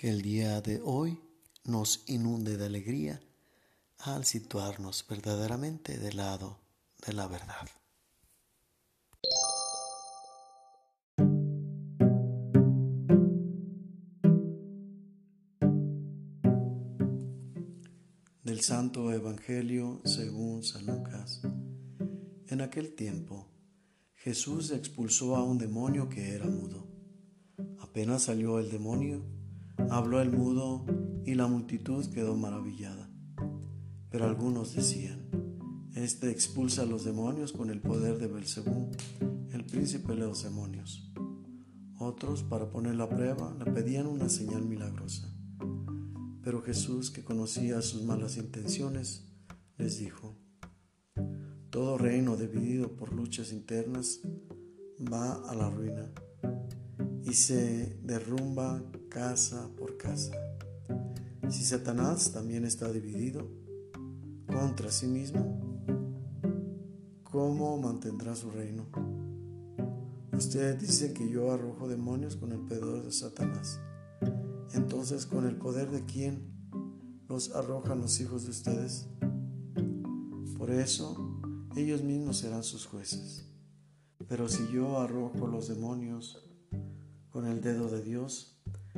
Que el día de hoy nos inunde de alegría al situarnos verdaderamente del lado de la verdad. Del Santo Evangelio según San Lucas. En aquel tiempo, Jesús expulsó a un demonio que era mudo. Apenas salió el demonio, habló el mudo y la multitud quedó maravillada. Pero algunos decían, Este expulsa a los demonios con el poder de Belcebú, el príncipe de los demonios. Otros, para poner la prueba, le pedían una señal milagrosa. Pero Jesús, que conocía sus malas intenciones, les dijo, Todo reino dividido por luchas internas va a la ruina y se derrumba casa por casa. Si Satanás también está dividido contra sí mismo, ¿cómo mantendrá su reino? Ustedes dicen que yo arrojo demonios con el poder de Satanás. Entonces, ¿con el poder de quién los arrojan los hijos de ustedes? Por eso, ellos mismos serán sus jueces. Pero si yo arrojo los demonios con el dedo de Dios,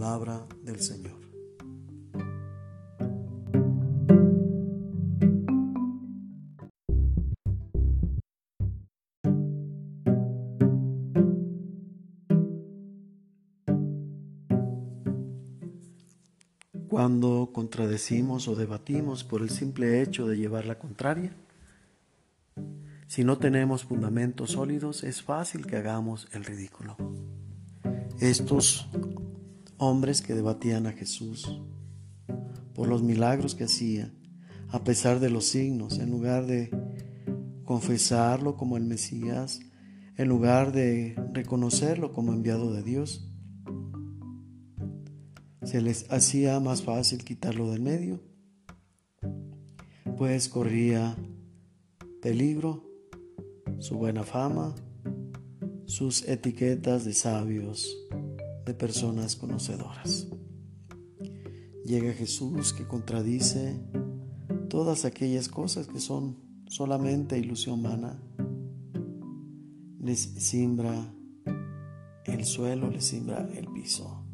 palabra del Señor. Cuando contradecimos o debatimos por el simple hecho de llevar la contraria, si no tenemos fundamentos sólidos, es fácil que hagamos el ridículo. Estos hombres que debatían a Jesús por los milagros que hacía, a pesar de los signos, en lugar de confesarlo como el Mesías, en lugar de reconocerlo como enviado de Dios. Se les hacía más fácil quitarlo del medio, pues corría peligro su buena fama, sus etiquetas de sabios de personas conocedoras. Llega Jesús que contradice todas aquellas cosas que son solamente ilusión humana. Les simbra el suelo, les simbra el piso.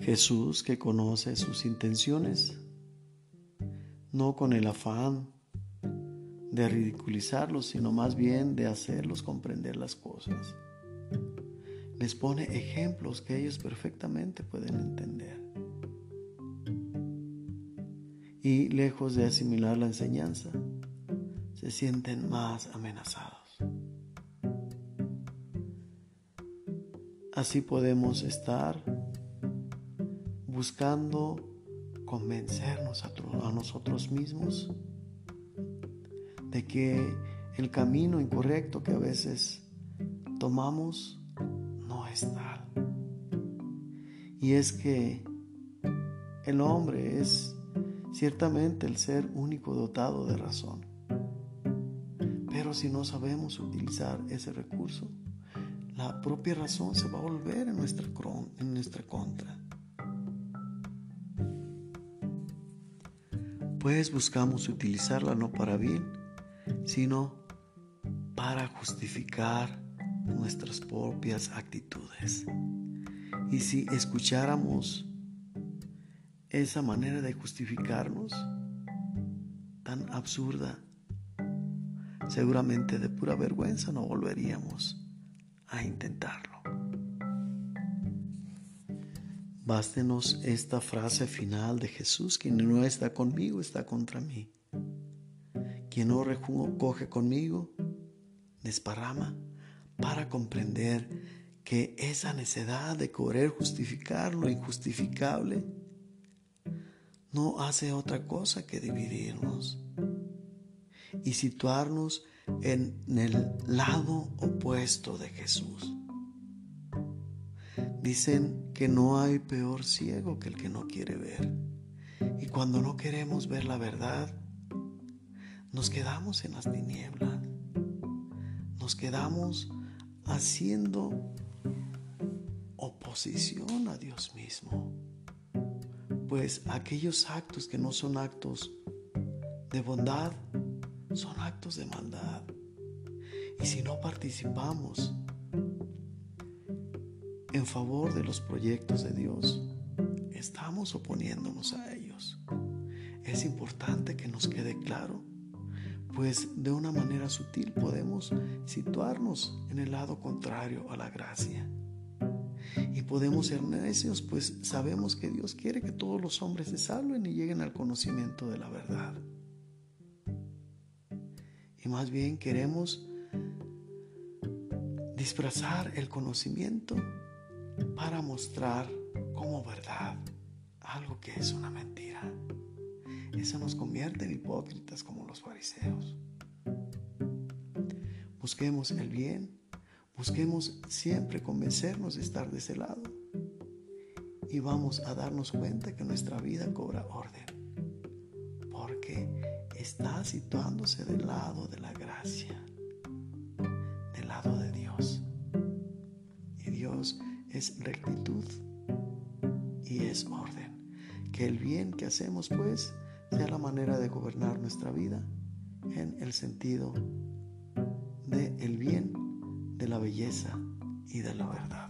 Jesús que conoce sus intenciones, no con el afán de ridiculizarlos, sino más bien de hacerlos comprender las cosas. Les pone ejemplos que ellos perfectamente pueden entender. Y lejos de asimilar la enseñanza, se sienten más amenazados. Así podemos estar buscando convencernos a, nosotros mismos de que el camino incorrecto que a veces tomamos no es tal. Y es que el hombre es ciertamente el ser único dotado de razón. Pero si no sabemos utilizar ese recurso, la propia razón se va a volver en nuestra, en nuestra contra. Pues buscamos utilizarla no para bien, sino para justificar nuestras propias actitudes. Y si escucháramos esa manera de justificarnos tan absurda, seguramente de pura vergüenza no volveríamos a intentarlo. Bástenos esta frase final de Jesús, quien no está conmigo está contra mí. Quien no recoge conmigo, desparrama para comprender que esa necesidad de querer justificar lo injustificable no hace otra cosa que dividirnos y situarnos en el lado opuesto de Jesús. Dicen que no hay peor ciego que el que no quiere ver. Y cuando no queremos ver la verdad, nos quedamos en las tinieblas. Nos quedamos haciendo oposición a Dios mismo. Pues aquellos actos que no son actos de bondad, son actos de maldad. Y si no participamos en favor de los proyectos de Dios, estamos oponiéndonos a ellos. Es importante que nos quede claro, pues de una manera sutil podemos situarnos en el lado contrario a la gracia. Y podemos ser necios, pues sabemos que Dios quiere que todos los hombres se salven y lleguen al conocimiento de la verdad. Y más bien queremos disfrazar el conocimiento para mostrar como verdad algo que es una mentira. Eso nos convierte en hipócritas como los fariseos. Busquemos el bien, busquemos siempre convencernos de estar de ese lado y vamos a darnos cuenta que nuestra vida cobra orden, porque está situándose del lado de la gracia, del lado de Dios. Y Dios es rectitud y es orden. Que el bien que hacemos pues sea la manera de gobernar nuestra vida en el sentido de el bien, de la belleza y de la verdad.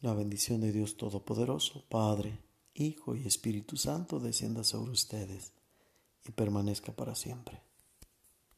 La bendición de Dios Todopoderoso, Padre, Hijo y Espíritu Santo descienda sobre ustedes y permanezca para siempre.